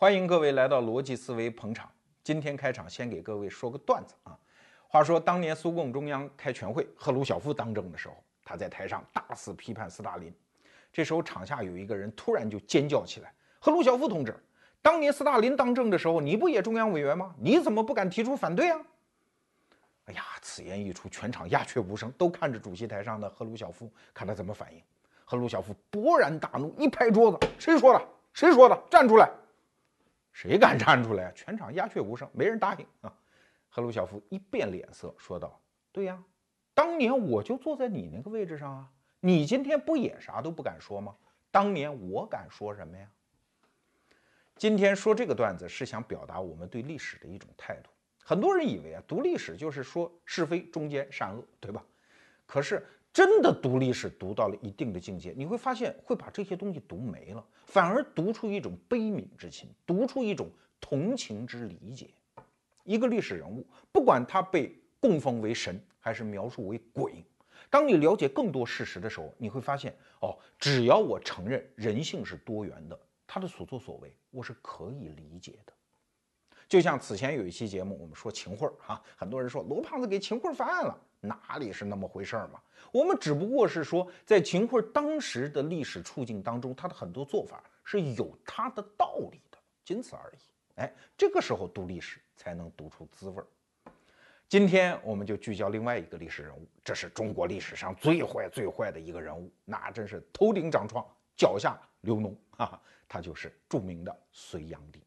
欢迎各位来到逻辑思维捧场。今天开场先给各位说个段子啊。话说当年苏共中央开全会，赫鲁晓夫当政的时候，他在台上大肆批判斯大林。这时候场下有一个人突然就尖叫起来：“赫鲁晓夫同志，当年斯大林当政的时候，你不也中央委员吗？你怎么不敢提出反对啊？”哎呀，此言一出，全场鸦雀无声，都看着主席台上的赫鲁晓夫，看他怎么反应。赫鲁晓夫勃然大怒，一拍桌子：“谁说的？谁说的？站出来！谁敢站出来啊？”全场鸦雀无声，没人答应啊。赫鲁晓夫一变脸色，说道：“对呀，当年我就坐在你那个位置上啊，你今天不也啥都不敢说吗？当年我敢说什么呀？”今天说这个段子是想表达我们对历史的一种态度。很多人以为啊，读历史就是说是非、忠奸、善恶，对吧？可是。真的读历史读到了一定的境界，你会发现会把这些东西读没了，反而读出一种悲悯之情，读出一种同情之理解。一个历史人物，不管他被供奉为神还是描述为鬼，当你了解更多事实的时候，你会发现，哦，只要我承认人性是多元的，他的所作所为我是可以理解的。就像此前有一期节目，我们说秦桧儿哈，很多人说罗胖子给秦桧翻案了，哪里是那么回事儿嘛？我们只不过是说，在秦桧当时的历史处境当中，他的很多做法是有他的道理的，仅此而已。哎，这个时候读历史才能读出滋味儿。今天我们就聚焦另外一个历史人物，这是中国历史上最坏最坏的一个人物，那真是头顶长疮，脚下流脓啊！他就是著名的隋炀帝。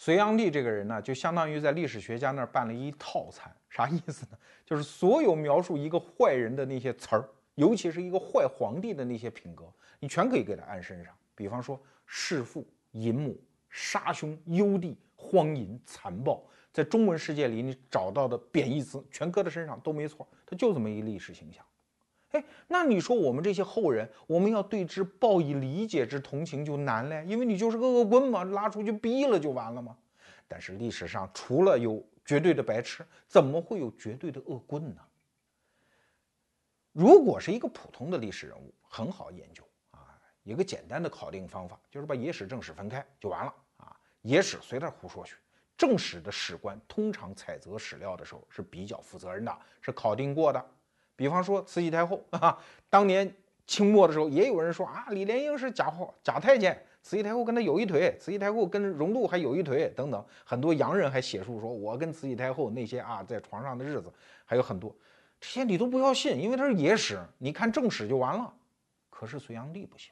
隋炀帝这个人呢，就相当于在历史学家那儿办了一套餐，啥意思呢？就是所有描述一个坏人的那些词儿，尤其是一个坏皇帝的那些品格，你全可以给他安身上。比方说弑父、淫母、杀兄、幽帝、荒淫、残暴，在中文世界里你找到的贬义词全搁他身上都没错，他就这么一历史形象。哎，那你说我们这些后人，我们要对之报以理解之同情就难了，因为你就是个恶棍嘛，拉出去毙了就完了吗？但是历史上除了有绝对的白痴，怎么会有绝对的恶棍呢？如果是一个普通的历史人物，很好研究啊，一个简单的考定方法就是把野史正史分开就完了啊，野史随他胡说去，正史的史官通常采择史料的时候是比较负责任的，是考定过的。比方说慈禧太后 啊，当年清末的时候，也有人说啊，李莲英是假皇假太监，慈禧太后跟他有一腿，慈禧太后跟荣禄还有一腿，等等，很多洋人还写书说，我跟慈禧太后那些啊在床上的日子还有很多，这些你都不要信，因为它是野史，你看正史就完了。可是隋炀帝不行，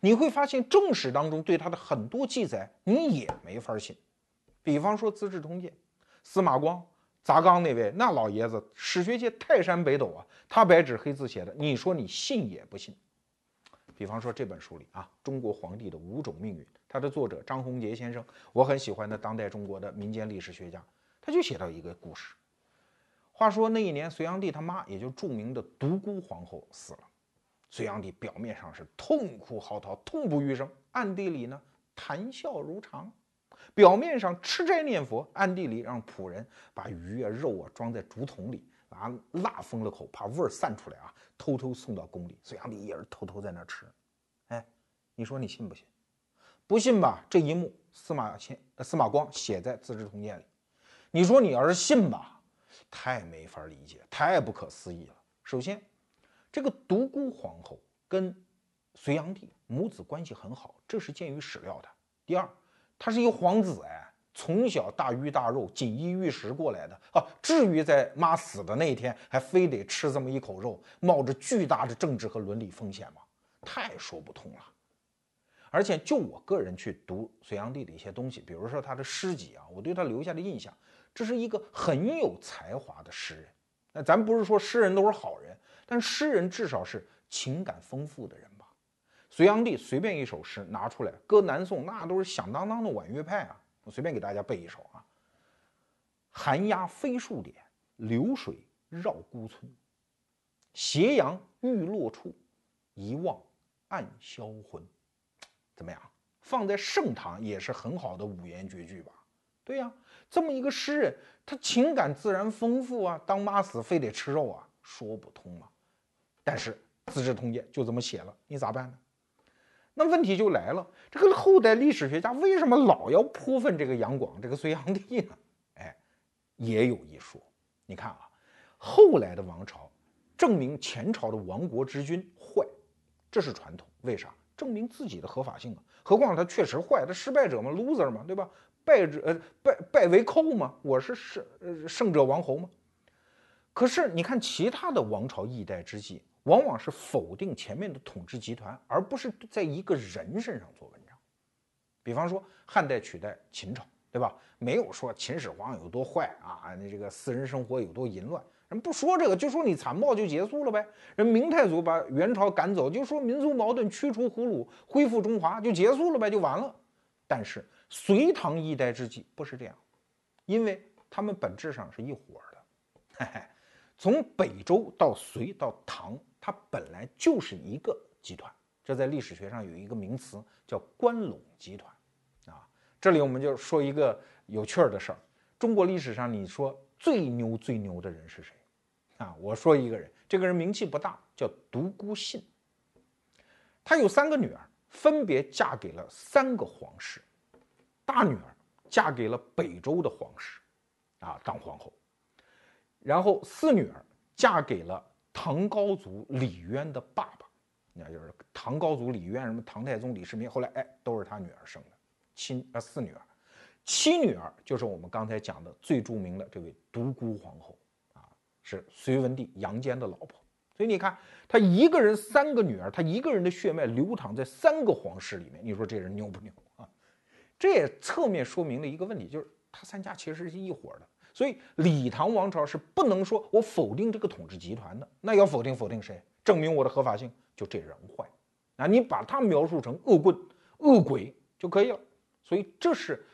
你会发现正史当中对他的很多记载你也没法信，比方说《资治通鉴》，司马光。砸缸那位那老爷子，史学界泰山北斗啊，他白纸黑字写的，你说你信也不信。比方说这本书里啊，《中国皇帝的五种命运》，它的作者张宏杰先生，我很喜欢的当代中国的民间历史学家，他就写到一个故事。话说那一年，隋炀帝他妈，也就著名的独孤皇后死了，隋炀帝表面上是痛哭嚎啕、痛不欲生，暗地里呢谈笑如常。表面上吃斋念佛，暗地里让仆人把鱼啊肉啊装在竹筒里，啊蜡封了口，怕味儿散出来啊，偷偷送到宫里。隋炀帝也是偷偷在那吃。哎，你说你信不信？不信吧？这一幕司马迁、司马光写在《资治通鉴》里。你说你要是信吧，太没法理解，太不可思议了。首先，这个独孤皇后跟隋炀帝母子关系很好，这是见于史料的。第二。他是一个皇子哎，从小大鱼大肉、锦衣玉食过来的啊，至于在妈死的那一天还非得吃这么一口肉，冒着巨大的政治和伦理风险吗？太说不通了。而且就我个人去读隋炀帝的一些东西，比如说他的诗集啊，我对他留下的印象，这是一个很有才华的诗人。那咱不是说诗人都是好人，但诗人至少是情感丰富的人。隋炀帝随便一首诗拿出来，搁南宋那都是响当当的婉约派啊！我随便给大家背一首啊：寒鸦飞树点，流水绕孤村。斜阳欲落处，一望暗销魂。怎么样？放在盛唐也是很好的五言绝句吧？对呀，这么一个诗人，他情感自然丰富啊！当妈死非得吃肉啊，说不通啊。但是《资治通鉴》就这么写了，你咋办呢？那问题就来了，这个后代历史学家为什么老要泼粪这个杨广这个隋炀帝呢？哎，也有一说。你看啊，后来的王朝证明前朝的亡国之君坏，这是传统。为啥？证明自己的合法性啊。何况他确实坏，他失败者嘛，loser 嘛，对吧？败者呃败败为寇嘛，我是胜呃胜者王侯嘛。可是你看其他的王朝一代之际。往往是否定前面的统治集团，而不是在一个人身上做文章。比方说汉代取代秦朝，对吧？没有说秦始皇有多坏啊，你这个私人生活有多淫乱，人不说这个，就说你残暴就结束了呗。人明太祖把元朝赶走，就说民族矛盾驱除胡虏，恢复中华就结束了呗，就完了。但是隋唐一代之际不是这样，因为他们本质上是一伙的。嘿嘿，从北周到隋到唐。它本来就是一个集团，这在历史学上有一个名词叫关陇集团，啊，这里我们就说一个有趣儿的事儿。中国历史上你说最牛最牛的人是谁？啊，我说一个人，这个人名气不大，叫独孤信。他有三个女儿，分别嫁给了三个皇室，大女儿嫁给了北周的皇室，啊，当皇后，然后四女儿嫁给了。唐高祖李渊的爸爸，那就是唐高祖李渊，什么唐太宗李世民，后来哎都是他女儿生的，亲啊四女儿，七女儿就是我们刚才讲的最著名的这位独孤皇后啊，是隋文帝杨坚的老婆。所以你看他一个人三个女儿，他一个人的血脉流淌在三个皇室里面，你说这人牛不牛啊？这也侧面说明了一个问题，就是他三家其实是一伙的。所以李唐王朝是不能说我否定这个统治集团的，那要否定否定谁？证明我的合法性，就这人坏，啊，你把他描述成恶棍、恶鬼就可以了。所以这是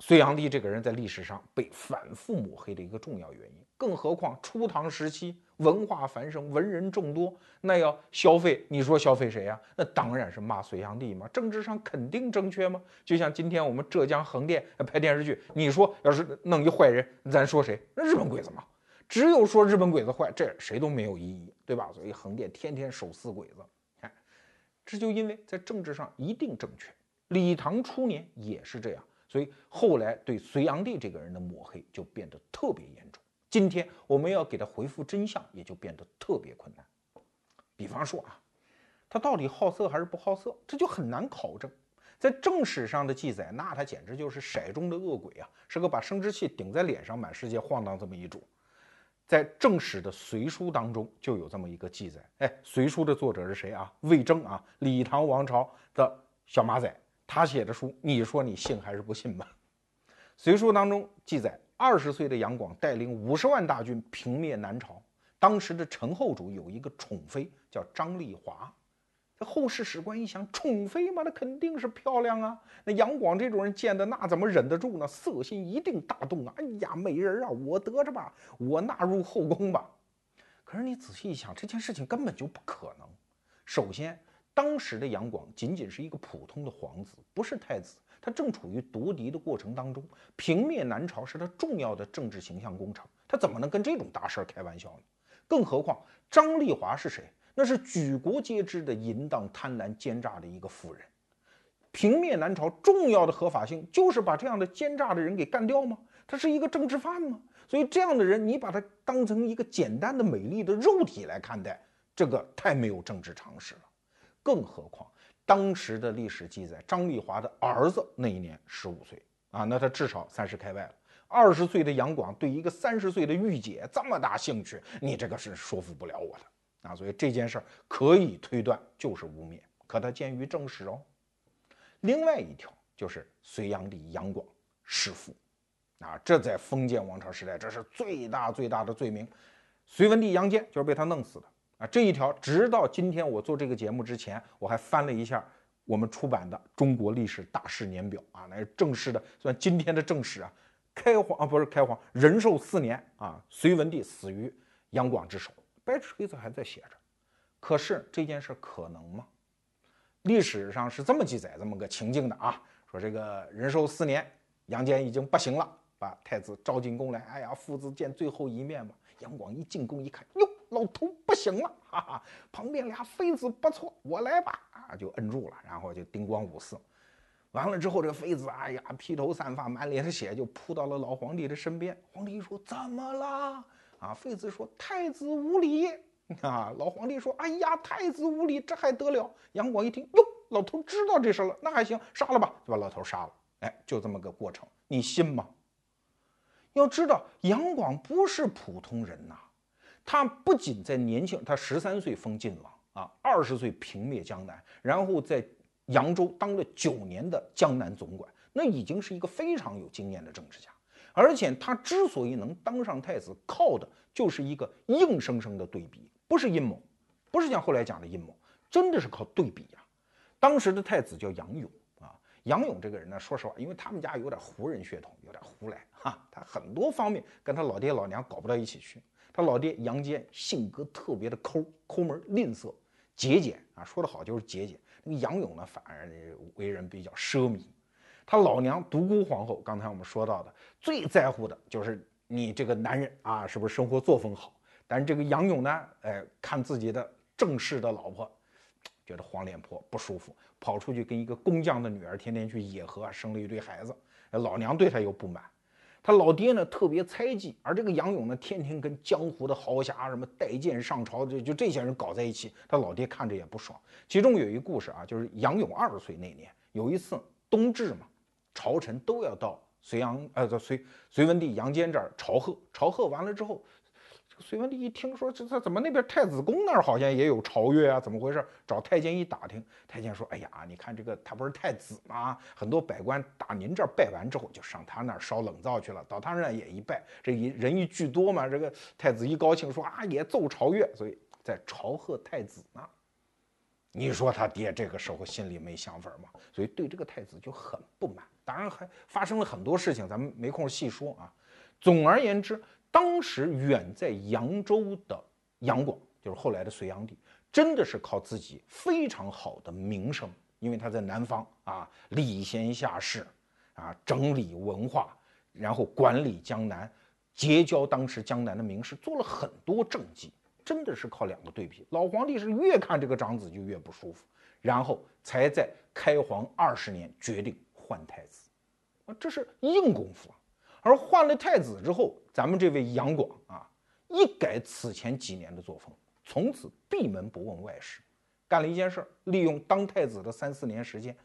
隋炀帝这个人在历史上被反复抹黑的一个重要原因。更何况初唐时期文化繁盛，文人众多，那要消费，你说消费谁呀？那当然是骂隋炀帝嘛。政治上肯定正确吗？就像今天我们浙江横店拍电视剧，你说要是弄一坏人，咱说谁？那日本鬼子嘛。只有说日本鬼子坏，这谁都没有异议，对吧？所以横店天天手撕鬼子，哎，这就因为在政治上一定正确。李唐初年也是这样，所以后来对隋炀帝这个人的抹黑就变得特别严重。今天我们要给他回复真相，也就变得特别困难。比方说啊，他到底好色还是不好色，这就很难考证。在正史上的记载，那他简直就是骰中的恶鬼啊，是个把生殖器顶在脸上满世界晃荡这么一主。在正史的《隋书》当中就有这么一个记载。哎，《隋书》的作者是谁啊？魏征啊，李唐王朝的小马仔，他写的书，你说你信还是不信吧？《隋书》当中记载。二十岁的杨广带领五十万大军平灭南朝，当时的陈后主有一个宠妃叫张丽华。这后世史官一想，宠妃嘛，那肯定是漂亮啊。那杨广这种人见的那怎么忍得住呢？色心一定大动啊！哎呀，美人啊，我得着吧，我纳入后宫吧。可是你仔细一想，这件事情根本就不可能。首先，当时的杨广仅仅是一个普通的皇子，不是太子。他正处于夺嫡的过程当中，平灭南朝是他重要的政治形象工程，他怎么能跟这种大事儿开玩笑呢？更何况张丽华是谁？那是举国皆知的淫荡、贪婪、奸诈的一个妇人。平灭南朝重要的合法性就是把这样的奸诈的人给干掉吗？他是一个政治犯吗？所以这样的人，你把他当成一个简单的美丽的肉体来看待，这个太没有政治常识了。更何况。当时的历史记载，张丽华的儿子那一年十五岁啊，那他至少三十开外了。二十岁的杨广对一个三十岁的御姐这么大兴趣，你这个是说服不了我的啊。所以这件事儿可以推断就是污蔑，可他鉴于正史哦。另外一条就是隋炀帝杨广弑父啊，这在封建王朝时代这是最大最大的罪名。隋文帝杨坚就是被他弄死的。啊，这一条直到今天我做这个节目之前，我还翻了一下我们出版的《中国历史大事年表》啊，那是正式的，算今天的正史啊。开皇啊，不是开皇，仁寿四年啊，隋文帝死于杨广之手，白纸黑字还在写着。可是这件事可能吗？历史上是这么记载这么个情境的啊，说这个仁寿四年，杨坚已经不行了，把太子召进宫来，哎呀，父子见最后一面嘛。杨广一进宫一看，哟。老头不行了，哈哈！旁边俩妃子不错，我来吧。啊就摁住了，然后就叮咣五四。完了之后，这个妃子哎呀披头散发，满脸的血，就扑到了老皇帝的身边。皇帝说：“怎么了？”啊，妃子说：“太子无礼。”啊，老皇帝说：“哎呀，太子无礼，这还得了？”杨广一听，哟，老头知道这事了，那还行，杀了吧，就把老头杀了。哎，就这么个过程，你信吗？要知道，杨广不是普通人呐，他不仅在年轻，他十三岁封晋王啊，二十岁平灭江南，然后在扬州当了九年的江南总管，那已经是一个非常有经验的政治家。而且他之所以能当上太子，靠的就是一个硬生生的对比。不是阴谋，不是像后来讲的阴谋，真的是靠对比呀。当时的太子叫杨勇啊，杨勇这个人呢，说实话，因为他们家有点胡人血统，有点胡来哈，他很多方面跟他老爹老娘搞不到一起去。他老爹杨坚性格特别的抠抠门、吝啬、节俭啊，说得好就是节俭。那个杨勇呢，反而为人比较奢靡。他老娘独孤皇后，刚才我们说到的，最在乎的就是你这个男人啊，是不是生活作风好？但是这个杨勇呢，哎，看自己的正室的老婆，觉得黄脸婆不舒服，跑出去跟一个工匠的女儿天天去野合，生了一堆孩子。老娘对他又不满，他老爹呢特别猜忌，而这个杨勇呢，天天跟江湖的豪侠什么带剑上朝，就就这些人搞在一起，他老爹看着也不爽。其中有一故事啊，就是杨勇二十岁那年，有一次冬至嘛，朝臣都要到隋炀呃，隋隋文帝杨坚这儿朝贺，朝贺完了之后。隋文帝一听说这他怎么那边太子宫那儿好像也有朝乐啊？怎么回事？找太监一打听，太监说：“哎呀，你看这个他不是太子吗？很多百官打您这儿拜完之后，就上他那儿烧冷灶去了。到他那儿也一拜，这一人一聚多嘛，这个太子一高兴说啊，也奏朝乐，所以在朝贺太子呢。你说他爹这个时候心里没想法吗？所以对这个太子就很不满。当然还发生了很多事情，咱们没空细说啊。总而言之。当时远在扬州的杨广，就是后来的隋炀帝，真的是靠自己非常好的名声，因为他在南方啊，礼贤下士啊，整理文化，然后管理江南，结交当时江南的名士，做了很多政绩，真的是靠两个对比。老皇帝是越看这个长子就越不舒服，然后才在开皇二十年决定换太子，啊，这是硬功夫啊。而换了太子之后，咱们这位杨广啊，一改此前几年的作风，从此闭门不问外事，干了一件事儿，利用当太子的三四年时间，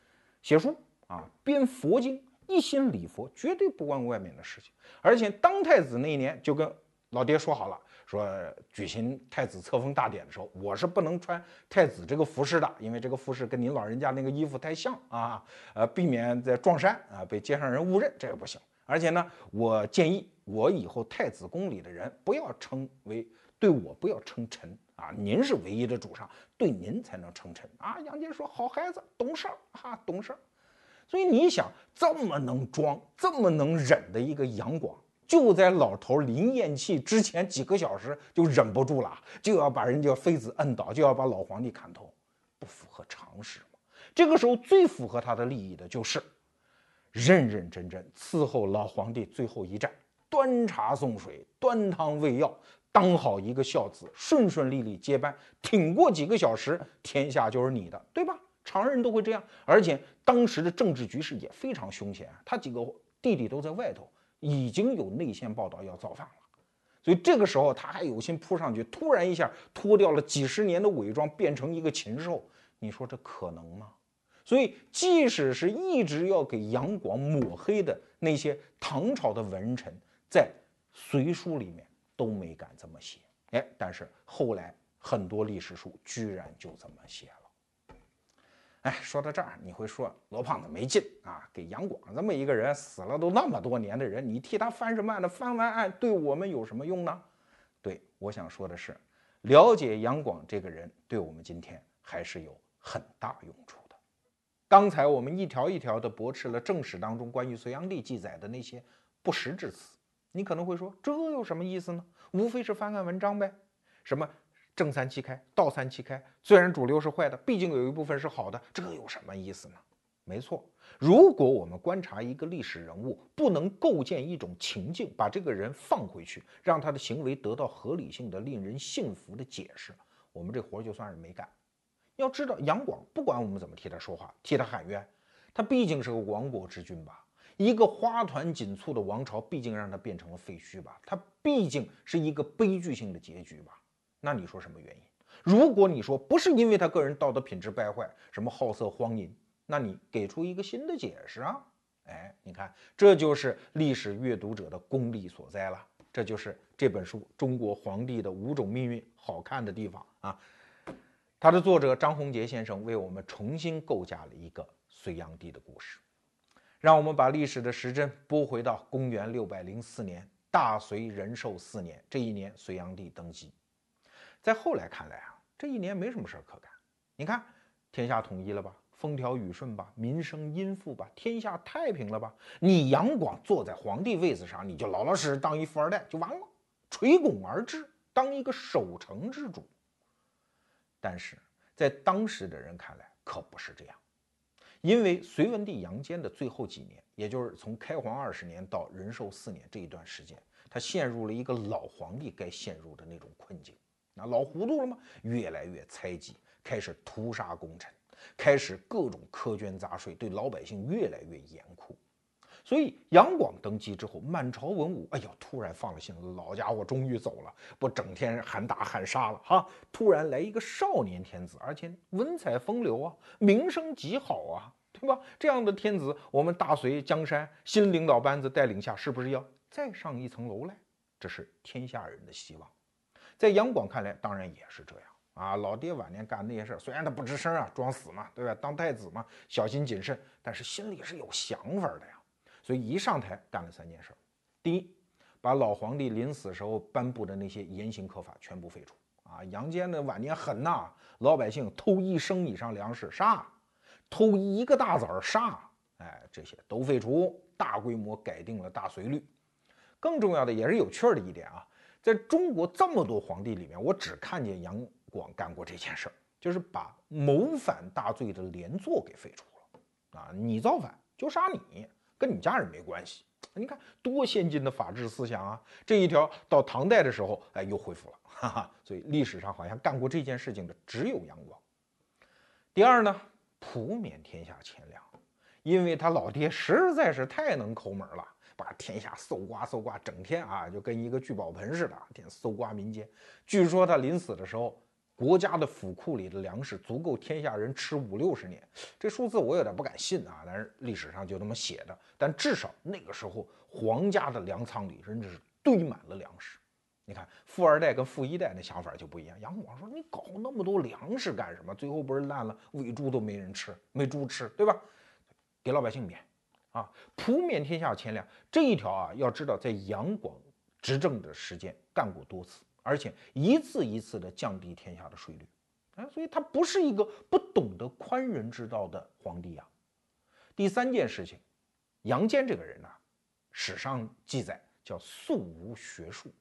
写书啊，编佛经，一心礼佛，绝对不问外面的事情。而且当太子那一年，就跟老爹说好了，说举行太子册封大典的时候，我是不能穿太子这个服饰的，因为这个服饰跟您老人家那个衣服太像啊，呃，避免在撞衫啊被街上人误认，这个不行。而且呢，我建议我以后太子宫里的人不要称为对我不要称臣啊，您是唯一的主上，对您才能称臣啊。杨坚说：“好孩子，懂事儿哈，懂事儿。”所以你想，这么能装、这么能忍的一个杨广，就在老头临咽气之前几个小时就忍不住了，就要把人家妃子摁倒，就要把老皇帝砍头，不符合常识吗？这个时候最符合他的利益的就是。认认真真伺候老皇帝最后一战，端茶送水，端汤喂药，当好一个孝子，顺顺利利接班，挺过几个小时，天下就是你的，对吧？常人都会这样。而且当时的政治局势也非常凶险，他几个弟弟都在外头，已经有内线报道要造反了，所以这个时候他还有心扑上去，突然一下脱掉了几十年的伪装，变成一个禽兽，你说这可能吗？所以，即使是一直要给杨广抹黑的那些唐朝的文臣，在《隋书》里面都没敢这么写。哎，但是后来很多历史书居然就这么写了。哎，说到这儿，你会说罗胖子没劲啊？给杨广这么一个人死了都那么多年的人，你替他翻什么案呢？翻完案对我们有什么用呢？对，我想说的是，了解杨广这个人，对我们今天还是有很大用处。刚才我们一条一条的驳斥了正史当中关于隋炀帝记载的那些不实之词，你可能会说，这有什么意思呢？无非是翻看文章呗。什么正三七开，倒三七开，虽然主流是坏的，毕竟有一部分是好的，这有什么意思呢？没错，如果我们观察一个历史人物，不能构建一种情境，把这个人放回去，让他的行为得到合理性的、令人信服的解释，我们这活就算是没干。要知道，杨广不管我们怎么替他说话，替他喊冤，他毕竟是个亡国之君吧？一个花团锦簇的王朝，毕竟让他变成了废墟吧？他毕竟是一个悲剧性的结局吧？那你说什么原因？如果你说不是因为他个人道德品质败坏，什么好色荒淫，那你给出一个新的解释啊？哎，你看，这就是历史阅读者的功力所在了。这就是这本书《中国皇帝的五种命运》好看的地方啊。它的作者张宏杰先生为我们重新构架了一个隋炀帝的故事。让我们把历史的时针拨回到公元六百零四年，大隋仁寿四年，这一年隋炀帝登基。在后来看来啊，这一年没什么事儿可干。你看，天下统一了吧？风调雨顺吧，民生殷富吧，天下太平了吧？你杨广坐在皇帝位子上，你就老老实实当一富二代就完了，垂拱而治，当一个守成之主。但是在当时的人看来可不是这样，因为隋文帝杨坚的最后几年，也就是从开皇二十年到仁寿四年这一段时间，他陷入了一个老皇帝该陷入的那种困境，那老糊涂了吗？越来越猜忌，开始屠杀功臣。开始各种苛捐杂税，对老百姓越来越严酷。所以杨广登基之后，满朝文武，哎呦，突然放了心了，老家伙终于走了，不整天喊打喊杀了哈。突然来一个少年天子，而且文采风流啊，名声极好啊，对吧？这样的天子，我们大隋江山新领导班子带领下，是不是要再上一层楼来？这是天下人的希望。在杨广看来，当然也是这样。啊，老爹晚年干那些事儿，虽然他不吱声啊，装死嘛，对吧？当太子嘛，小心谨慎，但是心里是有想法的呀。所以一上台干了三件事：第一，把老皇帝临死时候颁布的那些严刑苛法全部废除。啊，杨坚的晚年狠呐，老百姓偷一升以上粮食杀，偷一个大子儿杀，哎，这些都废除，大规模改定了大隋律。更重要的也是有趣儿的一点啊，在中国这么多皇帝里面，我只看见杨。广干过这件事儿，就是把谋反大罪的连坐给废除了啊！你造反就杀你，跟你家人没关系。你看多先进的法治思想啊！这一条到唐代的时候，哎，又恢复了，哈哈。所以历史上好像干过这件事情的只有杨广。第二呢，普免天下钱粮，因为他老爹实在是太能抠门了，把天下搜刮搜刮，整天啊就跟一个聚宝盆似的，天搜刮民间。据说他临死的时候。国家的府库里的粮食足够天下人吃五六十年，这数字我有点不敢信啊，但是历史上就那么写的。但至少那个时候，皇家的粮仓里真的是堆满了粮食。你看，富二代跟富一代那想法就不一样。杨广说：“你搞那么多粮食干什么？最后不是烂了，喂猪都没人吃，没猪吃，对吧？给老百姓免啊，普免天下钱粮这一条啊，要知道在杨广执政的时间干过多次。”而且一次一次的降低天下的税率，啊，所以他不是一个不懂得宽仁之道的皇帝啊。第三件事情，杨坚这个人呢，史上记载叫素无学术，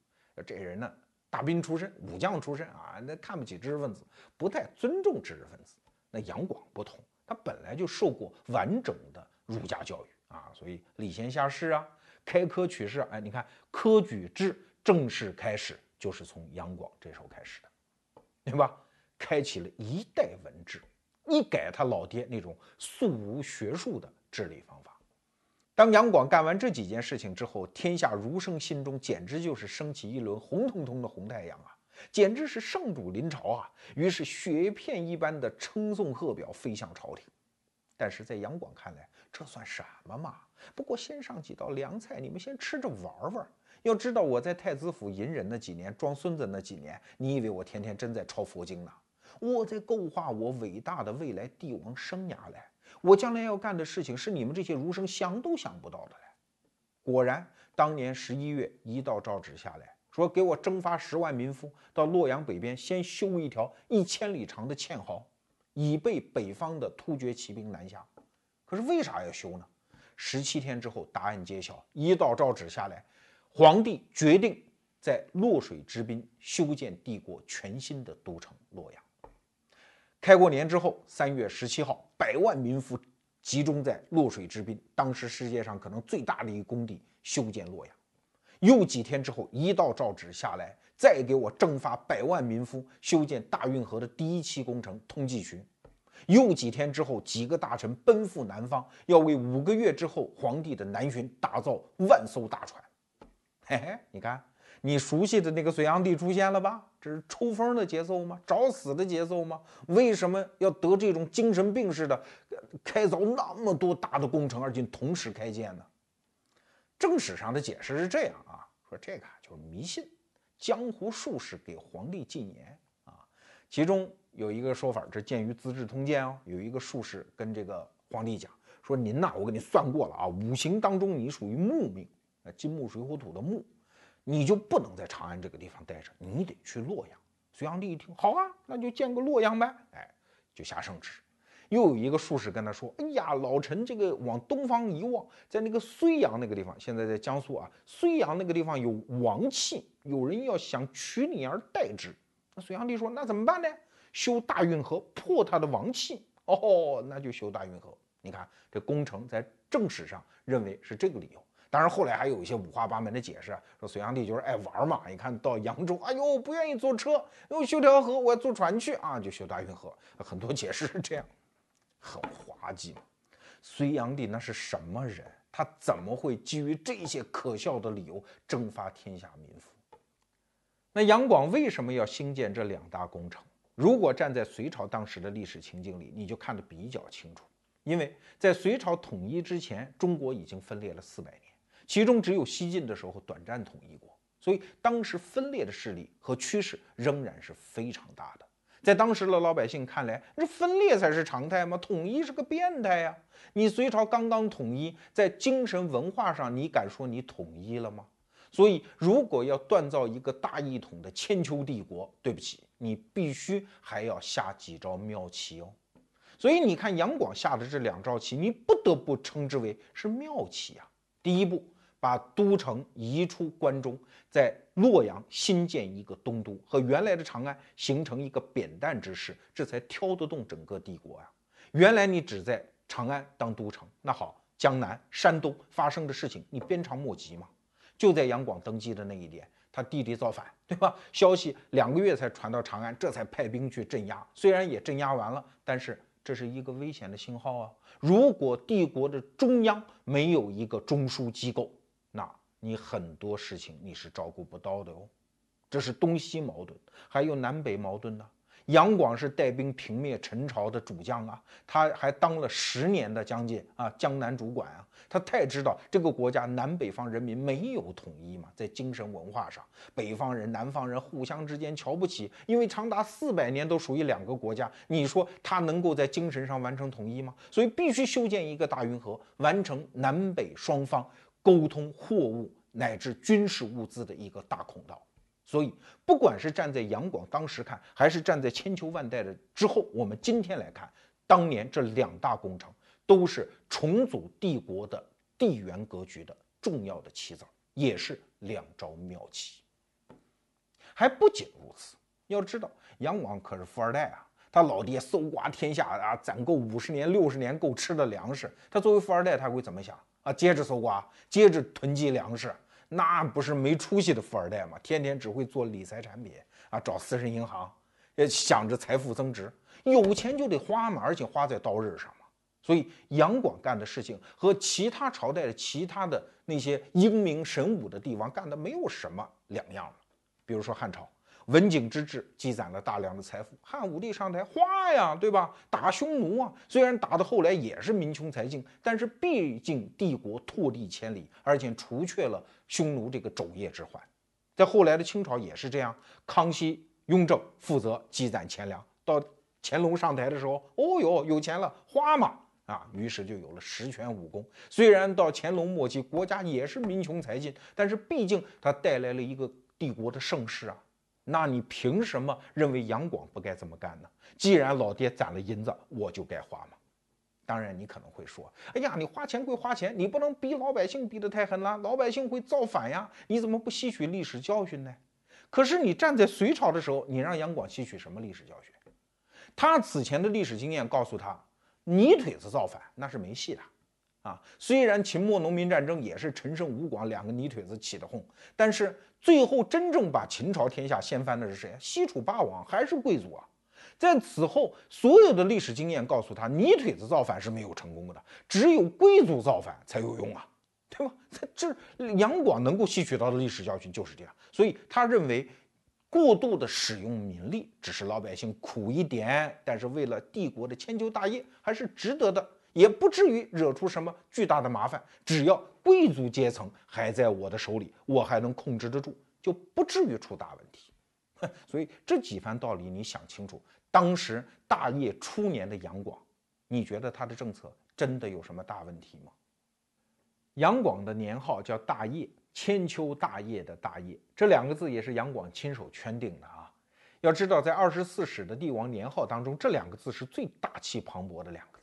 这人呢大兵出身，武将出身啊，那看不起知识分子，不太尊重知识分子。那杨广不同，他本来就受过完整的儒家教育啊，所以礼贤下士啊，开科取士，哎，你看科举制正式开始。就是从杨广这时候开始的，对吧？开启了一代文治，一改他老爹那种素无学术的治理方法。当杨广干完这几件事情之后，天下儒生心中简直就是升起一轮红彤彤的红太阳啊，简直是圣主临朝啊！于是雪片一般的称颂贺表飞向朝廷。但是在杨广看来，这算什么嘛？不过先上几道凉菜，你们先吃着玩玩。要知道我在太子府隐忍那几年，装孙子那几年，你以为我天天真在抄佛经呢？我在构画我伟大的未来帝王生涯嘞！我将来要干的事情是你们这些儒生想都想不到的嘞！果然，当年十一月一道诏旨下来，说给我征发十万民夫到洛阳北边，先修一条一千里长的堑壕，以备北方的突厥骑兵南下。可是为啥要修呢？十七天之后，答案揭晓，一道诏旨下来。皇帝决定在洛水之滨修建帝国全新的都城洛阳。开过年之后，三月十七号，百万民夫集中在洛水之滨，当时世界上可能最大的一个工地，修建洛阳。又几天之后，一道诏旨下来，再给我征发百万民夫修建大运河的第一期工程通济渠。又几天之后，几个大臣奔赴南方，要为五个月之后皇帝的南巡打造万艘大船。嘿嘿，你看，你熟悉的那个隋炀帝出现了吧？这是抽风的节奏吗？找死的节奏吗？为什么要得这种精神病似的，开凿那么多大的工程，而且同时开建呢？正史上的解释是这样啊，说这个就是迷信，江湖术士给皇帝进言啊，其中。有一个说法，这见于《资治通鉴》哦。有一个术士跟这个皇帝讲说：“您呐，我给你算过了啊，五行当中你属于木命，啊，金木水火土的木，你就不能在长安这个地方待着，你得去洛阳。”隋炀帝一听，好啊，那就建个洛阳呗，哎，就下圣旨。又有一个术士跟他说：“哎呀，老臣这个往东方一望，在那个睢阳那个地方，现在在江苏啊，睢阳那个地方有王气，有人要想取你而代之。”那隋炀帝说：“那怎么办呢？”修大运河破他的王气哦，那就修大运河。你看这工程在正史上认为是这个理由，当然后来还有一些五花八门的解释，说隋炀帝就是爱玩嘛。你看到扬州，哎呦不愿意坐车，又修条河，我要坐船去啊，就修大运河。很多解释是这样，很滑稽。隋炀帝那是什么人？他怎么会基于这些可笑的理由征发天下民夫？那杨广为什么要兴建这两大工程？如果站在隋朝当时的历史情境里，你就看得比较清楚。因为在隋朝统一之前，中国已经分裂了四百年，其中只有西晋的时候短暂统一过，所以当时分裂的势力和趋势仍然是非常大的。在当时的老百姓看来，这分裂才是常态吗？统一是个变态呀！你隋朝刚刚统一，在精神文化上，你敢说你统一了吗？所以，如果要锻造一个大一统的千秋帝国，对不起，你必须还要下几招妙棋哦。所以你看杨广下的这两招棋，你不得不称之为是妙棋啊。第一步，把都城移出关中，在洛阳新建一个东都，和原来的长安形成一个扁担之势，这才挑得动整个帝国呀。原来你只在长安当都城，那好，江南、山东发生的事情，你鞭长莫及嘛？就在杨广登基的那一年，他弟弟造反，对吧？消息两个月才传到长安，这才派兵去镇压。虽然也镇压完了，但是这是一个危险的信号啊！如果帝国的中央没有一个中枢机构，你很多事情你是照顾不到的哦。这是东西矛盾，还有南北矛盾呢。杨广是带兵平灭陈朝的主将啊，他还当了十年的将军啊，江南主管啊，他太知道这个国家南北方人民没有统一嘛，在精神文化上，北方人、南方人互相之间瞧不起，因为长达四百年都属于两个国家，你说他能够在精神上完成统一吗？所以必须修建一个大运河，完成南北双方沟通货物乃至军事物资的一个大孔道。所以，不管是站在杨广当时看，还是站在千秋万代的之后，我们今天来看，当年这两大工程都是重组帝国的地缘格局的重要的棋子，也是两招妙棋。还不仅如此，要知道杨广可是富二代啊，他老爹搜刮天下啊，攒够五十年、六十年够吃的粮食，他作为富二代，他会怎么想啊？接着搜刮，接着囤积粮食。那不是没出息的富二代吗？天天只会做理财产品啊，找私人银行，也想着财富增值。有钱就得花嘛，而且花在刀刃上嘛。所以杨广干的事情和其他朝代的其他的那些英明神武的帝王干的没有什么两样了。比如说汉朝。文景之治积攒了大量的财富，汉武帝上台花呀，对吧？打匈奴啊，虽然打到后来也是民穷财尽，但是毕竟帝国拓地千里，而且除却了匈奴这个肘腋之患。在后来的清朝也是这样，康熙、雍正负责积攒钱粮，到乾隆上台的时候，哦哟，有钱了，花嘛啊，于是就有了十全武功。虽然到乾隆末期，国家也是民穷财尽，但是毕竟他带来了一个帝国的盛世啊。那你凭什么认为杨广不该这么干呢？既然老爹攒了银子，我就该花嘛。当然，你可能会说：“哎呀，你花钱归花钱，你不能逼老百姓逼得太狠了，老百姓会造反呀！你怎么不吸取历史教训呢？”可是你站在隋朝的时候，你让杨广吸取什么历史教训？他此前的历史经验告诉他，泥腿子造反那是没戏的。啊。虽然秦末农民战争也是陈胜吴广两个泥腿子起的哄，但是最后真正把秦朝天下掀翻的是谁？西楚霸王还是贵族啊。在此后，所有的历史经验告诉他，泥腿子造反是没有成功的，只有贵族造反才有用啊，对吧？这杨广能够吸取到的历史教训就是这样，所以他认为，过度的使用民力只是老百姓苦一点，但是为了帝国的千秋大业还是值得的，也不至于惹出什么巨大的麻烦。只要贵族阶层还在我的手里，我还能控制得住，就不至于出大问题。所以这几番道理你想清楚。当时大业初年的杨广，你觉得他的政策真的有什么大问题吗？杨广的年号叫大业，千秋大业的大业，这两个字也是杨广亲手圈定的啊。要知道，在二十四史的帝王年号当中，这两个字是最大气磅礴的两个。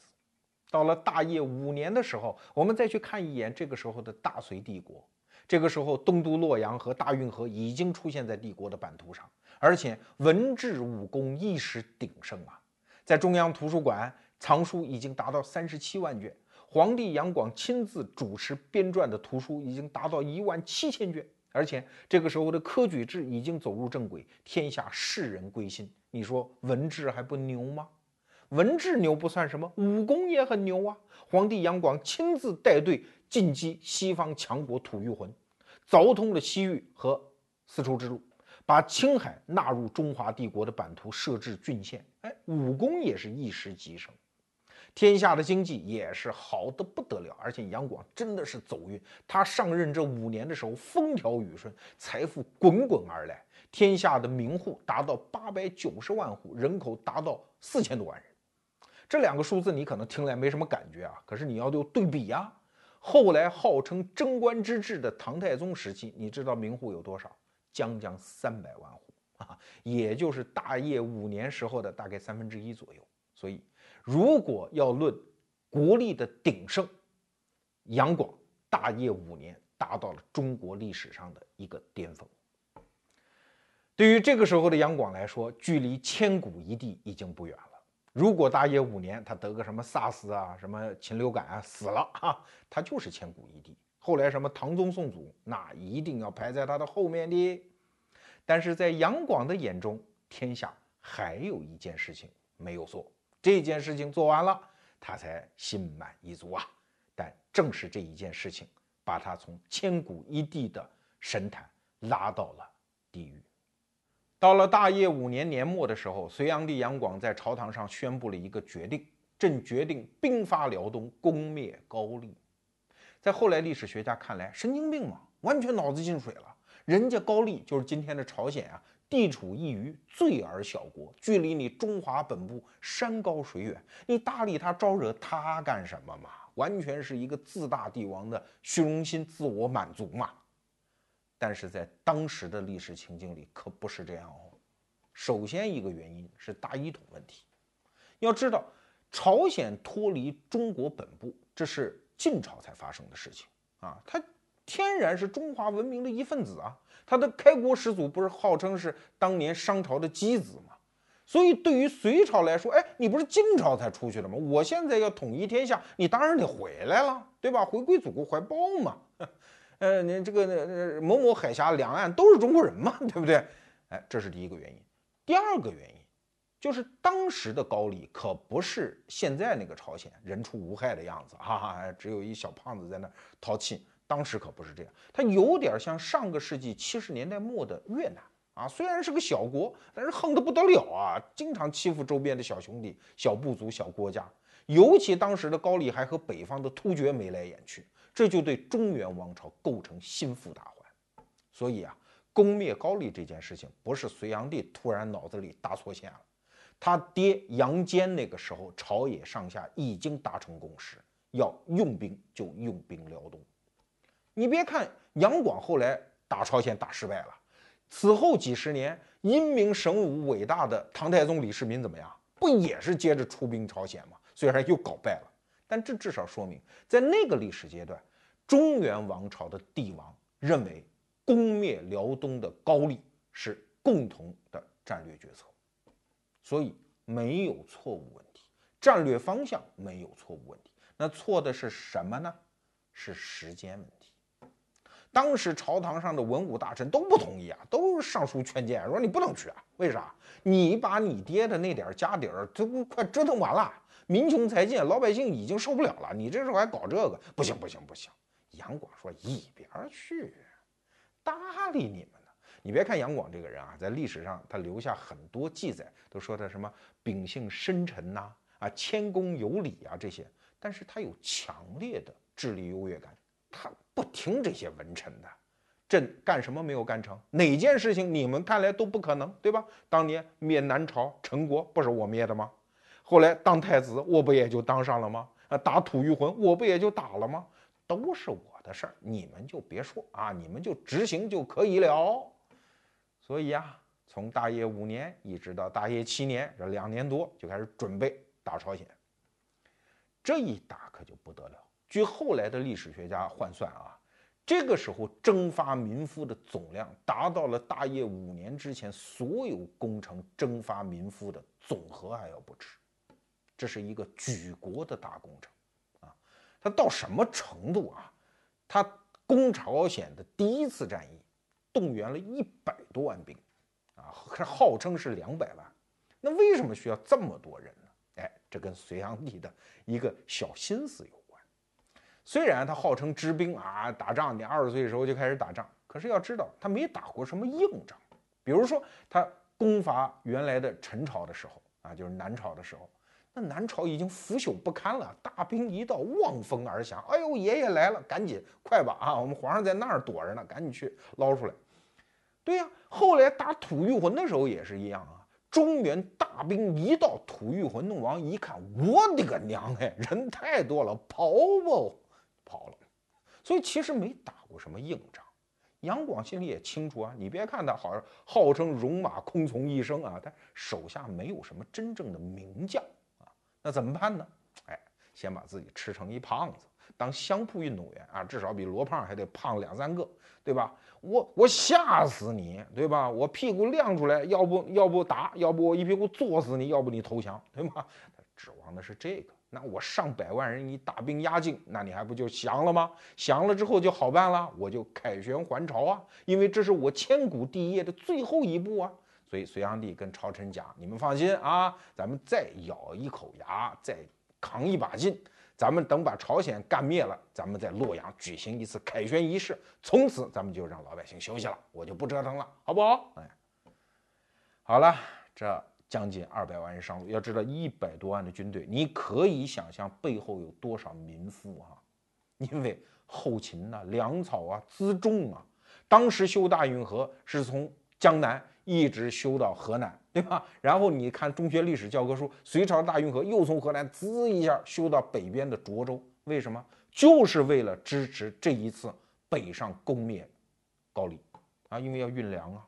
到了大业五年的时候，我们再去看一眼这个时候的大隋帝国，这个时候东都洛阳和大运河已经出现在帝国的版图上。而且文治武功一时鼎盛啊，在中央图书馆藏书已经达到三十七万卷，皇帝杨广亲自主持编撰的图书已经达到一万七千卷，而且这个时候的科举制已经走入正轨，天下士人归心。你说文治还不牛吗？文治牛不算什么，武功也很牛啊！皇帝杨广亲自带队进击西方强国吐谷浑，凿通了西域和丝绸之路。把青海纳入中华帝国的版图，设置郡县，哎，武功也是一时极盛，天下的经济也是好的不得了。而且杨广真的是走运，他上任这五年的时候风调雨顺，财富滚滚而来，天下的民户达到八百九十万户，人口达到四千多万人。这两个数字你可能听来没什么感觉啊，可是你要有对比呀。后来号称贞观之治的唐太宗时期，你知道民户有多少？将将三百万户啊，也就是大业五年时候的大概三分之一左右。所以，如果要论国力的鼎盛，杨广大业五年达到了中国历史上的一个巅峰。对于这个时候的杨广来说，距离千古一帝已经不远了。如果大业五年他得个什么 SARS 啊、什么禽流感啊死了 啊，他就是千古一帝。后来什么唐宗宋祖，那一定要排在他的后面的。但是在杨广的眼中，天下还有一件事情没有做，这件事情做完了，他才心满意足啊。但正是这一件事情，把他从千古一帝的神坛拉到了地狱。到了大业五年年末的时候，隋炀帝杨广在朝堂上宣布了一个决定：朕决定兵发辽东，攻灭高丽。在后来历史学家看来，神经病嘛，完全脑子进水了。人家高丽就是今天的朝鲜啊，地处一隅，罪而小国，距离你中华本部山高水远，你搭理他招惹他干什么嘛？完全是一个自大帝王的虚荣心、自我满足嘛。但是在当时的历史情境里，可不是这样哦。首先一个原因是大一统问题，要知道，朝鲜脱离中国本部，这是。晋朝才发生的事情啊，它天然是中华文明的一份子啊。它的开国始祖不是号称是当年商朝的箕子吗？所以对于隋朝来说，哎，你不是晋朝才出去的吗？我现在要统一天下，你当然得回来了，对吧？回归祖国怀抱嘛。呃，你这个某某海峡两岸都是中国人嘛，对不对？哎，这是第一个原因。第二个原因。就是当时的高丽可不是现在那个朝鲜人畜无害的样子，哈哈，只有一小胖子在那淘气。当时可不是这样，它有点像上个世纪七十年代末的越南啊，虽然是个小国，但是横得不得了啊，经常欺负周边的小兄弟、小部族、小国家。尤其当时的高丽还和北方的突厥眉来眼去，这就对中原王朝构成心腹大患。所以啊，攻灭高丽这件事情，不是隋炀帝突然脑子里搭错线了。他爹杨坚那个时候，朝野上下已经达成共识，要用兵就用兵辽东。你别看杨广后来打朝鲜打失败了，此后几十年英明神武、伟大的唐太宗李世民怎么样？不也是接着出兵朝鲜吗？虽然又搞败了，但这至少说明，在那个历史阶段，中原王朝的帝王认为攻灭辽东的高丽是共同的战略决策。所以没有错误问题，战略方向没有错误问题。那错的是什么呢？是时间问题。当时朝堂上的文武大臣都不同意啊，都上书劝谏，说你不能去啊。为啥？你把你爹的那点家底儿都快折腾完了，民穷财尽，老百姓已经受不了了。你这时候还搞这个，不行不行不行。杨广说一边去，搭理你们呢。你别看杨广这个人啊，在历史上他留下很多记载，都说他什么秉性深沉呐，啊谦恭有礼啊这些，但是他有强烈的智力优越感，他不听这些文臣的。朕干什么没有干成？哪件事情你们看来都不可能，对吧？当年灭南朝陈国不是我灭的吗？后来当太子我不也就当上了吗？啊，打吐谷浑我不也就打了吗？都是我的事儿，你们就别说啊，你们就执行就可以了。所以啊，从大业五年一直到大业七年，这两年多就开始准备打朝鲜。这一打可就不得了。据后来的历史学家换算啊，这个时候征发民夫的总量达到了大业五年之前所有工程征发民夫的总和还要不止。这是一个举国的大工程。他到什么程度啊？他攻朝鲜的第一次战役，动员了一百多万兵，啊，号称是两百万。那为什么需要这么多人呢？哎，这跟隋炀帝的一个小心思有关。虽然他号称知兵啊，打仗，你二十岁的时候就开始打仗，可是要知道他没打过什么硬仗。比如说他攻伐原来的陈朝的时候啊，就是南朝的时候。那南朝已经腐朽不堪了，大兵一到，望风而降。哎呦，爷爷来了，赶紧快吧啊！我们皇上在那儿躲着呢，赶紧去捞出来。对呀，后来打吐谷浑的时候也是一样啊。中原大兵一到，吐谷浑弄王一看，我的个娘哎，人太多了，跑不跑了。所以其实没打过什么硬仗。杨广心里也清楚啊，你别看他好像号称戎马空从一生啊，但手下没有什么真正的名将。那怎么办呢？哎，先把自己吃成一胖子，当相扑运动员啊，至少比罗胖还得胖两三个，对吧？我我吓死你，对吧？我屁股亮出来，要不要不打，要不我一屁股坐死你，要不你投降，对吗？他指望的是这个。那我上百万人，你大兵压境，那你还不就降了吗？降了之后就好办了，我就凯旋还朝啊，因为这是我千古帝业的最后一步啊。所以隋炀帝跟朝臣讲：“你们放心啊，咱们再咬一口牙，再扛一把劲，咱们等把朝鲜干灭了，咱们在洛阳举行一次凯旋仪式，从此咱们就让老百姓休息了，我就不折腾了，好不好？”哎，好了，这将近二百万人上路，要知道一百多万的军队，你可以想象背后有多少民夫啊？因为后勤呐、粮草啊、辎重啊，当时修大运河是从江南。一直修到河南，对吧？然后你看中学历史教科书，隋朝大运河又从河南滋一下修到北边的涿州，为什么？就是为了支持这一次北上攻灭高丽啊，因为要运粮啊。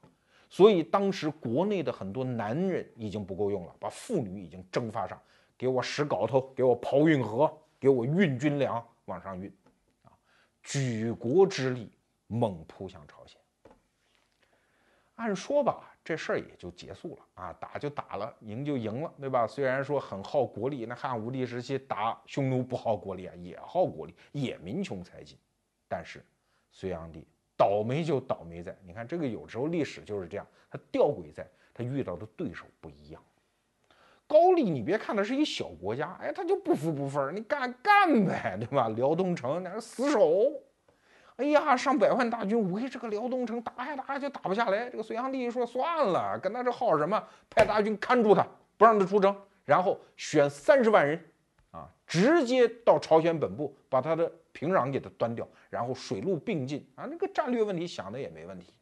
所以当时国内的很多男人已经不够用了，把妇女已经蒸发上，给我使镐头，给我刨运河，给我运军粮往上运，啊，举国之力猛扑向朝鲜。按说吧。这事儿也就结束了啊，打就打了，赢就赢了，对吧？虽然说很耗国力，那汉武帝时期打匈奴不耗国力啊，也耗国力，也民穷财尽。但是隋炀帝倒霉就倒霉在，你看这个有时候历史就是这样，他吊诡在他遇到的对手不一样。高丽你别看它是一小国家，哎，他就不服不忿，你干干呗，对吧？辽东城那个死守。哎呀，上百万大军围这个辽东城，打呀打呀就打不下来。这个隋炀帝说算了，跟他这耗什么？派大军看住他，不让他出征，然后选三十万人，啊，直接到朝鲜本部，把他的平壤给他端掉，然后水陆并进啊。那个战略问题想的也没问题。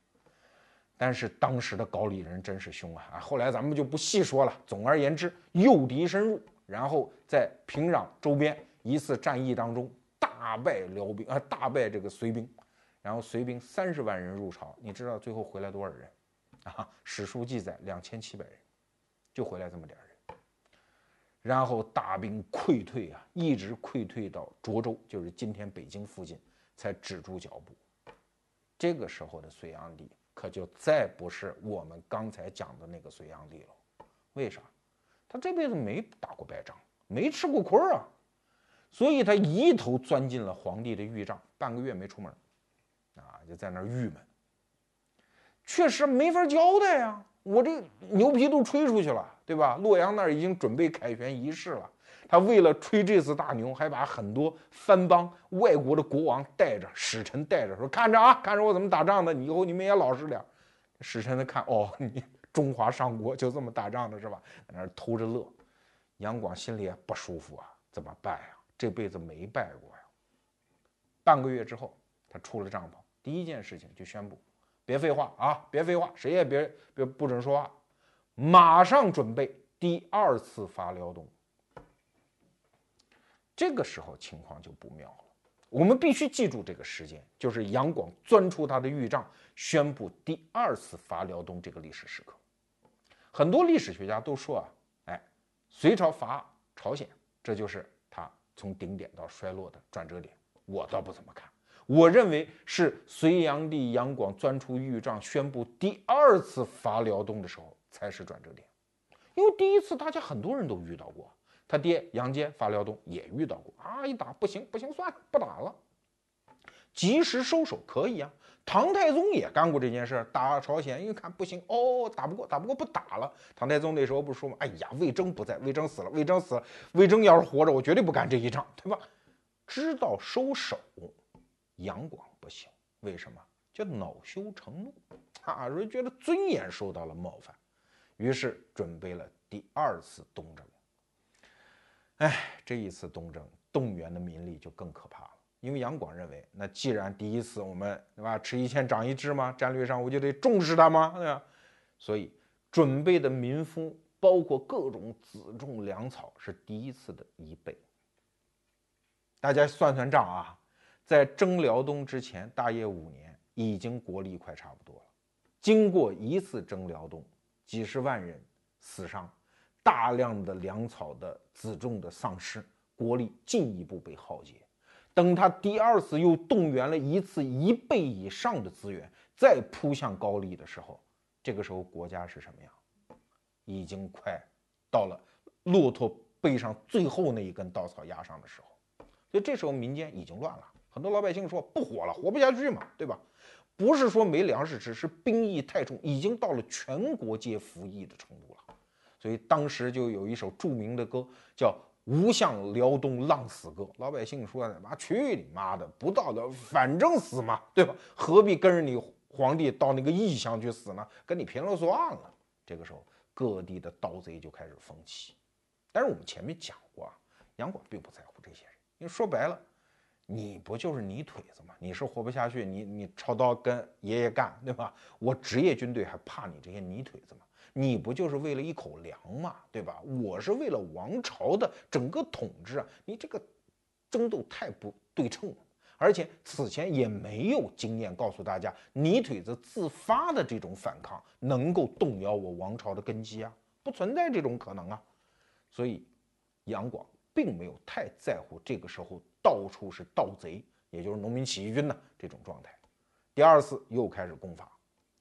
但是当时的高丽人真是凶啊！啊，后来咱们就不细说了。总而言之，诱敌深入，然后在平壤周边一次战役当中。大败辽兵啊，大败这个隋兵，然后隋兵三十万人入朝，你知道最后回来多少人啊？史书记载两千七百人，就回来这么点人，然后大兵溃退啊，一直溃退到涿州，就是今天北京附近，才止住脚步。这个时候的隋炀帝可就再不是我们刚才讲的那个隋炀帝了。为啥？他这辈子没打过败仗，没吃过亏啊。所以他一头钻进了皇帝的御帐，半个月没出门，啊，就在那儿郁闷。确实没法交代呀，我这牛皮都吹出去了，对吧？洛阳那儿已经准备凯旋仪式了。他为了吹这次大牛，还把很多藩邦、外国的国王带着，使臣带着，说：“看着啊，看着我怎么打仗的，以后你们也老实点儿。”使臣们看，哦，你中华上国就这么打仗的是吧？在那偷着乐。杨广心里也不舒服啊，怎么办呀？这辈子没拜过呀。半个月之后，他出了帐篷，第一件事情就宣布：“别废话啊，别废话，谁也别别不准说话，马上准备第二次发辽东。”这个时候情况就不妙了，我们必须记住这个时间，就是杨广钻出他的御帐，宣布第二次伐辽东这个历史时刻。很多历史学家都说啊，哎，隋朝伐朝鲜，这就是从顶点到衰落的转折点。我倒不怎么看，我认为是隋炀帝杨广钻出玉帐，宣布第二次伐辽东的时候才是转折点，因为第一次大家很多人都遇到过。他爹杨坚伐辽东也遇到过啊，一打不行不行，算了不打了，及时收手可以啊。唐太宗也干过这件事，打朝鲜，一看不行哦，打不过打不过不打了。唐太宗那时候不是说吗？哎呀，魏征不在，魏征死了，魏征死了，魏征要是活着，我绝对不干这一仗，对吧？知道收手，杨广不行，为什么？叫恼羞成怒啊，说觉得尊严受到了冒犯，于是准备了第二次东征。哎，这一次东征动员的民力就更可怕了，因为杨广认为，那既然第一次我们对吧，吃一堑长一智嘛，战略上我就得重视他嘛，对吧？所以准备的民夫包括各种辎重粮草是第一次的一倍。大家算算账啊，在征辽东之前，大业五年，已经国力快差不多了。经过一次征辽东，几十万人死伤。大量的粮草的辎重的丧失，国力进一步被耗竭。等他第二次又动员了一次一倍以上的资源，再扑向高丽的时候，这个时候国家是什么样？已经快到了骆驼背上最后那一根稻草压上的时候。所以这时候民间已经乱了，很多老百姓说不活了，活不下去嘛，对吧？不是说没粮食吃，是兵役太重，已经到了全国皆服役的程度了。所以当时就有一首著名的歌，叫《无相辽东浪死歌》。老百姓说的：“妈去你妈的，不道德反正死嘛，对吧？何必跟着你皇帝到那个异乡去死呢？跟你拼了算了。”这个时候，各地的盗贼就开始蜂起。但是我们前面讲过啊，杨广并不在乎这些人，因为说白了，你不就是泥腿子吗？你是活不下去，你你抄刀跟爷爷干，对吧？我职业军队还怕你这些泥腿子吗？你不就是为了一口粮嘛，对吧？我是为了王朝的整个统治啊！你这个争斗太不对称了，而且此前也没有经验告诉大家，泥腿子自发的这种反抗能够动摇我王朝的根基啊，不存在这种可能啊！所以杨广并没有太在乎这个时候到处是盗贼，也就是农民起义军呢这种状态。第二次又开始攻伐。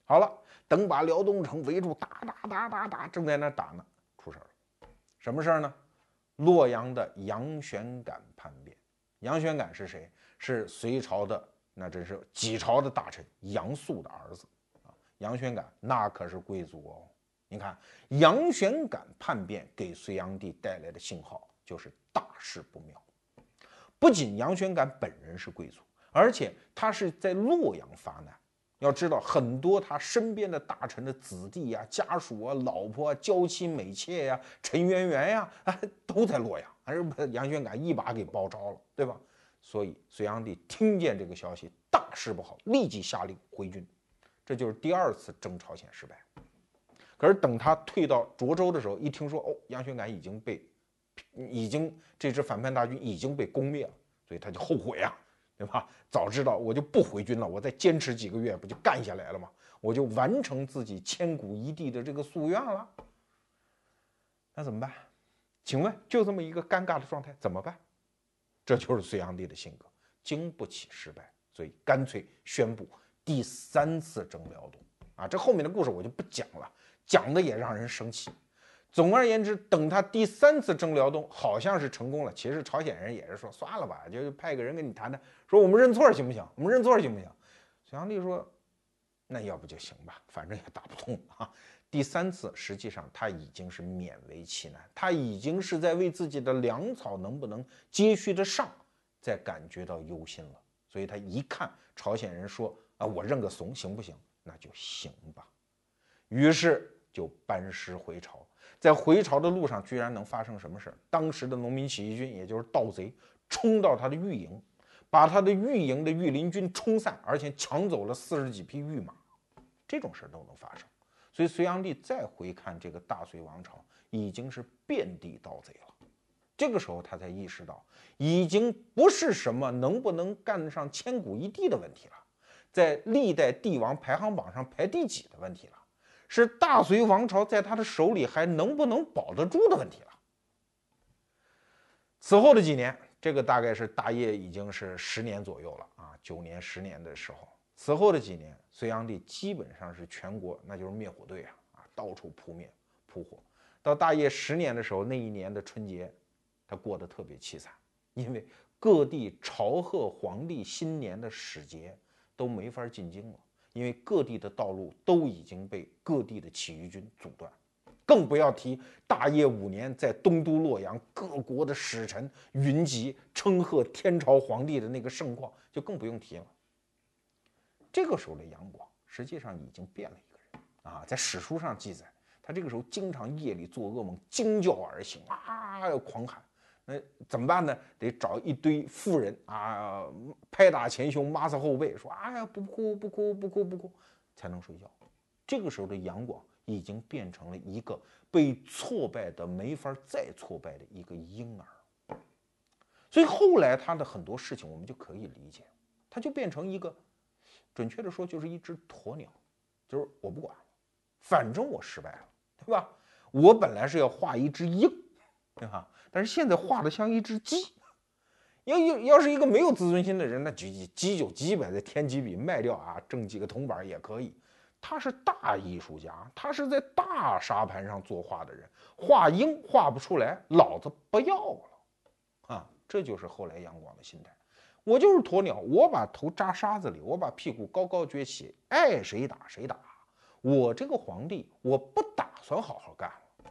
好了，等把辽东城围住，打打打打打，正在那打呢，出事儿了。什么事儿呢？洛阳的杨玄感叛变。杨玄感是谁？是隋朝的，那真是几朝的大臣杨素的儿子啊。杨玄感那可是贵族哦。你看，杨玄感叛变给隋炀帝带来的信号就是大事不妙。不仅杨玄感本人是贵族，而且他是在洛阳发难。要知道，很多他身边的大臣的子弟呀、家属啊、老婆、啊、娇妻美妾呀、陈圆圆呀，啊，都在洛阳，还是把杨玄感一把给包着了，对吧？所以隋炀帝听见这个消息，大事不好，立即下令回军。这就是第二次征朝鲜失败。可是等他退到涿州的时候，一听说哦，杨玄感已经被，已经这支反叛大军已经被攻灭了，所以他就后悔啊。对吧？早知道我就不回军了，我再坚持几个月，不就干下来了吗？我就完成自己千古一帝的这个夙愿了。那怎么办？请问，就这么一个尴尬的状态，怎么办？这就是隋炀帝的性格，经不起失败，所以干脆宣布第三次征辽东。啊，这后面的故事我就不讲了，讲的也让人生气。总而言之，等他第三次征辽东，好像是成功了。其实朝鲜人也是说算了吧，就派个人跟你谈谈，说我们认错行不行？我们认错行不行？隋炀帝说，那要不就行吧，反正也打不通啊。第三次，实际上他已经是勉为其难，他已经是在为自己的粮草能不能接续得上，在感觉到忧心了。所以他一看朝鲜人说啊，我认个怂行不行？那就行吧。于是就班师回朝。在回朝的路上，居然能发生什么事儿？当时的农民起义军，也就是盗贼，冲到他的御营，把他的御营的御林军冲散，而且抢走了四十几匹御马。这种事儿都能发生。所以隋炀帝再回看这个大隋王朝，已经是遍地盗贼了。这个时候他才意识到，已经不是什么能不能干上千古一帝的问题了，在历代帝王排行榜上排第几的问题了。是大隋王朝在他的手里还能不能保得住的问题了。此后的几年，这个大概是大业已经是十年左右了啊，九年、十年的时候。此后的几年，隋炀帝基本上是全国那就是灭火队啊啊，到处扑灭扑火。到大业十年的时候，那一年的春节，他过得特别凄惨，因为各地朝贺皇帝新年的使节都没法进京了。因为各地的道路都已经被各地的起义军阻断，更不要提大业五年在东都洛阳，各国的使臣云集称贺天朝皇帝的那个盛况，就更不用提了。这个时候的杨广实际上已经变了一个人啊，在史书上记载，他这个时候经常夜里做噩梦，惊叫而醒啊，要狂喊。那怎么办呢？得找一堆妇人啊，拍打前胸，抹擦后背，说：“哎呀，不哭，不哭，不哭，不哭，才能睡觉。”这个时候的杨广已经变成了一个被挫败的没法再挫败的一个婴儿。所以后来他的很多事情，我们就可以理解，他就变成一个，准确的说，就是一只鸵鸟，就是我不管，反正我失败了，对吧？我本来是要画一只鹰，对吧？但是现在画的像一只鸡，要要要是一个没有自尊心的人，那鸡鸡就鸡呗，在天鸡笔卖掉啊，挣几个铜板也可以。他是大艺术家，他是在大沙盘上作画的人，画鹰画不出来，老子不要了啊！这就是后来杨广的心态。我就是鸵鸟，我把头扎沙子里，我把屁股高高撅起，爱谁打谁打。我这个皇帝，我不打算好好干了。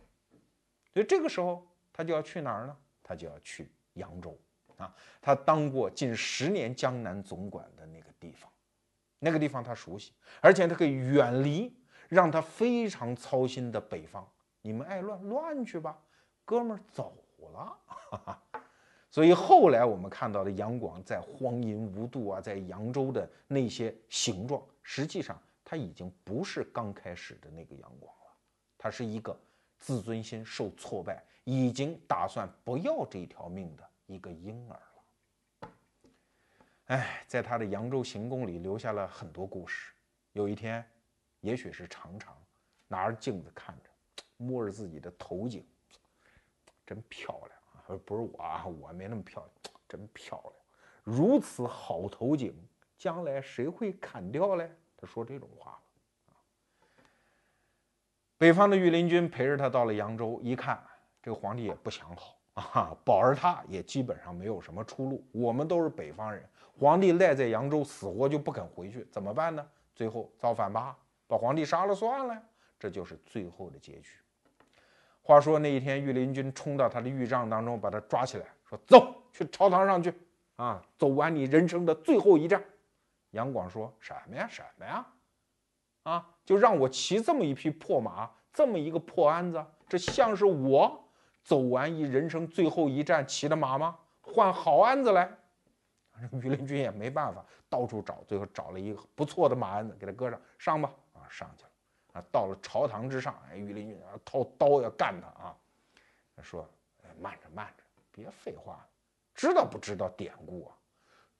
所以这个时候。他就要去哪儿呢？他就要去扬州啊！他当过近十年江南总管的那个地方，那个地方他熟悉，而且他可以远离让他非常操心的北方。你们爱乱乱去吧，哥们儿走了。所以后来我们看到的杨广在荒淫无度啊，在扬州的那些形状，实际上他已经不是刚开始的那个杨广了，他是一个自尊心受挫败。已经打算不要这条命的一个婴儿了。哎，在他的扬州行宫里留下了很多故事。有一天，也许是常常拿着镜子看着，摸着自己的头颈，真漂亮啊！不是我啊，我没那么漂亮，真漂亮。如此好头颈，将来谁会砍掉嘞？他说这种话了。北方的御林军陪着他到了扬州，一看。这个皇帝也不想好啊，保儿他也基本上没有什么出路。我们都是北方人，皇帝赖在扬州，死活就不肯回去，怎么办呢？最后造反吧，把皇帝杀了算了，这就是最后的结局。话说那一天，御林军冲到他的御帐当中，把他抓起来，说：“走去朝堂上去啊，走完你人生的最后一战。”杨广说什么呀？什么呀？啊，就让我骑这么一匹破马，这么一个破鞍子，这像是我？走完一人生最后一站骑的马吗？换好鞍子来。御林军也没办法，到处找，最后找了一个不错的马鞍子给他搁上，上吧。啊，上去了。啊，到了朝堂之上，哎，御林军啊，掏刀要干他啊。他说：“哎，慢着，慢着，别废话，知道不知道典故啊？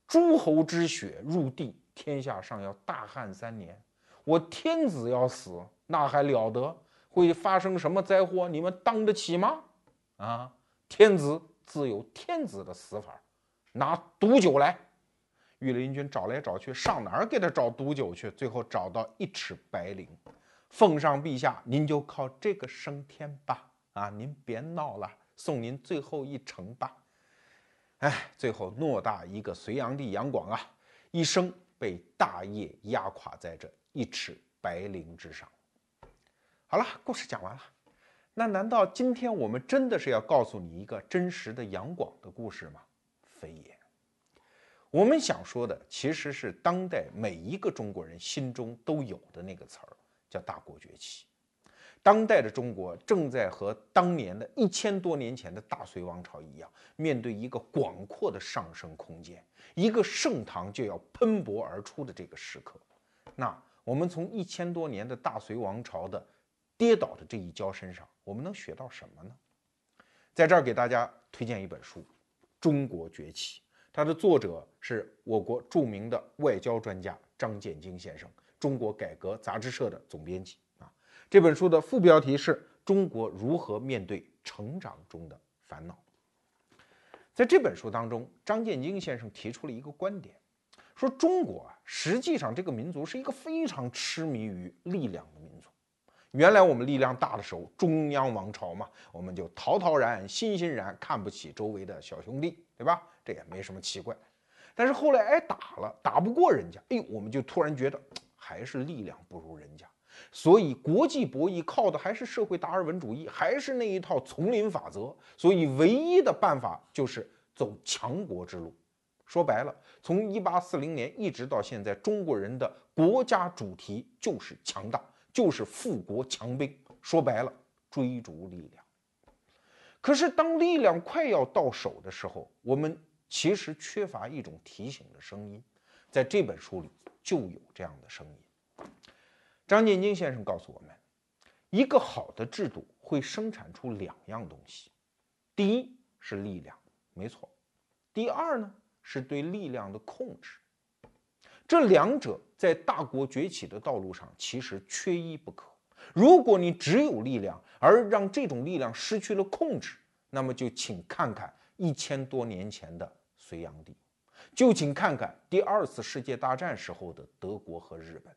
诸侯之血入地，天下上要大旱三年。我天子要死，那还了得？会发生什么灾祸？你们当得起吗？”啊，天子自有天子的死法，拿毒酒来。御林军找来找去，上哪儿给他找毒酒去？最后找到一尺白绫，奉上陛下，您就靠这个升天吧。啊，您别闹了，送您最后一程吧。哎，最后偌大一个隋炀帝杨广啊，一生被大业压垮在这一尺白绫之上。好了，故事讲完了。那难道今天我们真的是要告诉你一个真实的杨广的故事吗？非也。我们想说的其实是当代每一个中国人心中都有的那个词儿，叫大国崛起。当代的中国正在和当年的一千多年前的大隋王朝一样，面对一个广阔的上升空间，一个盛唐就要喷薄而出的这个时刻。那我们从一千多年的大隋王朝的跌倒的这一跤身上，我们能学到什么呢？在这儿给大家推荐一本书《中国崛起》，它的作者是我国著名的外交专家张建京先生，中国改革杂志社的总编辑啊。这本书的副标题是《中国如何面对成长中的烦恼》。在这本书当中，张建京先生提出了一个观点，说中国啊，实际上这个民族是一个非常痴迷于力量的民族。原来我们力量大的时候，中央王朝嘛，我们就陶陶然、欣欣然看不起周围的小兄弟，对吧？这也没什么奇怪。但是后来挨打了，打不过人家，哎，我们就突然觉得 还是力量不如人家。所以国际博弈靠的还是社会达尔文主义，还是那一套丛林法则。所以唯一的办法就是走强国之路。说白了，从一八四零年一直到现在，中国人的国家主题就是强大。就是富国强兵，说白了，追逐力量。可是当力量快要到手的时候，我们其实缺乏一种提醒的声音。在这本书里就有这样的声音。张建京先生告诉我们，一个好的制度会生产出两样东西：第一是力量，没错；第二呢，是对力量的控制。这两者在大国崛起的道路上其实缺一不可。如果你只有力量，而让这种力量失去了控制，那么就请看看一千多年前的隋炀帝，就请看看第二次世界大战时候的德国和日本。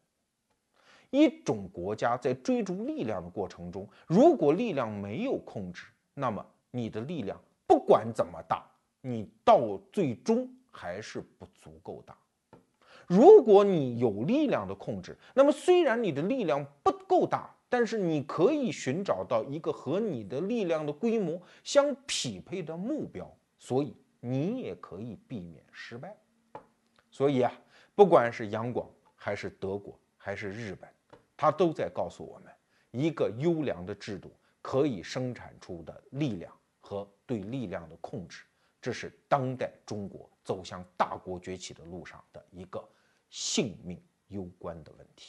一种国家在追逐力量的过程中，如果力量没有控制，那么你的力量不管怎么大，你到最终还是不足够大。如果你有力量的控制，那么虽然你的力量不够大，但是你可以寻找到一个和你的力量的规模相匹配的目标，所以你也可以避免失败。所以啊，不管是杨广还是德国还是日本，他都在告诉我们，一个优良的制度可以生产出的力量和对力量的控制，这是当代中国走向大国崛起的路上的一个。性命攸关的问题。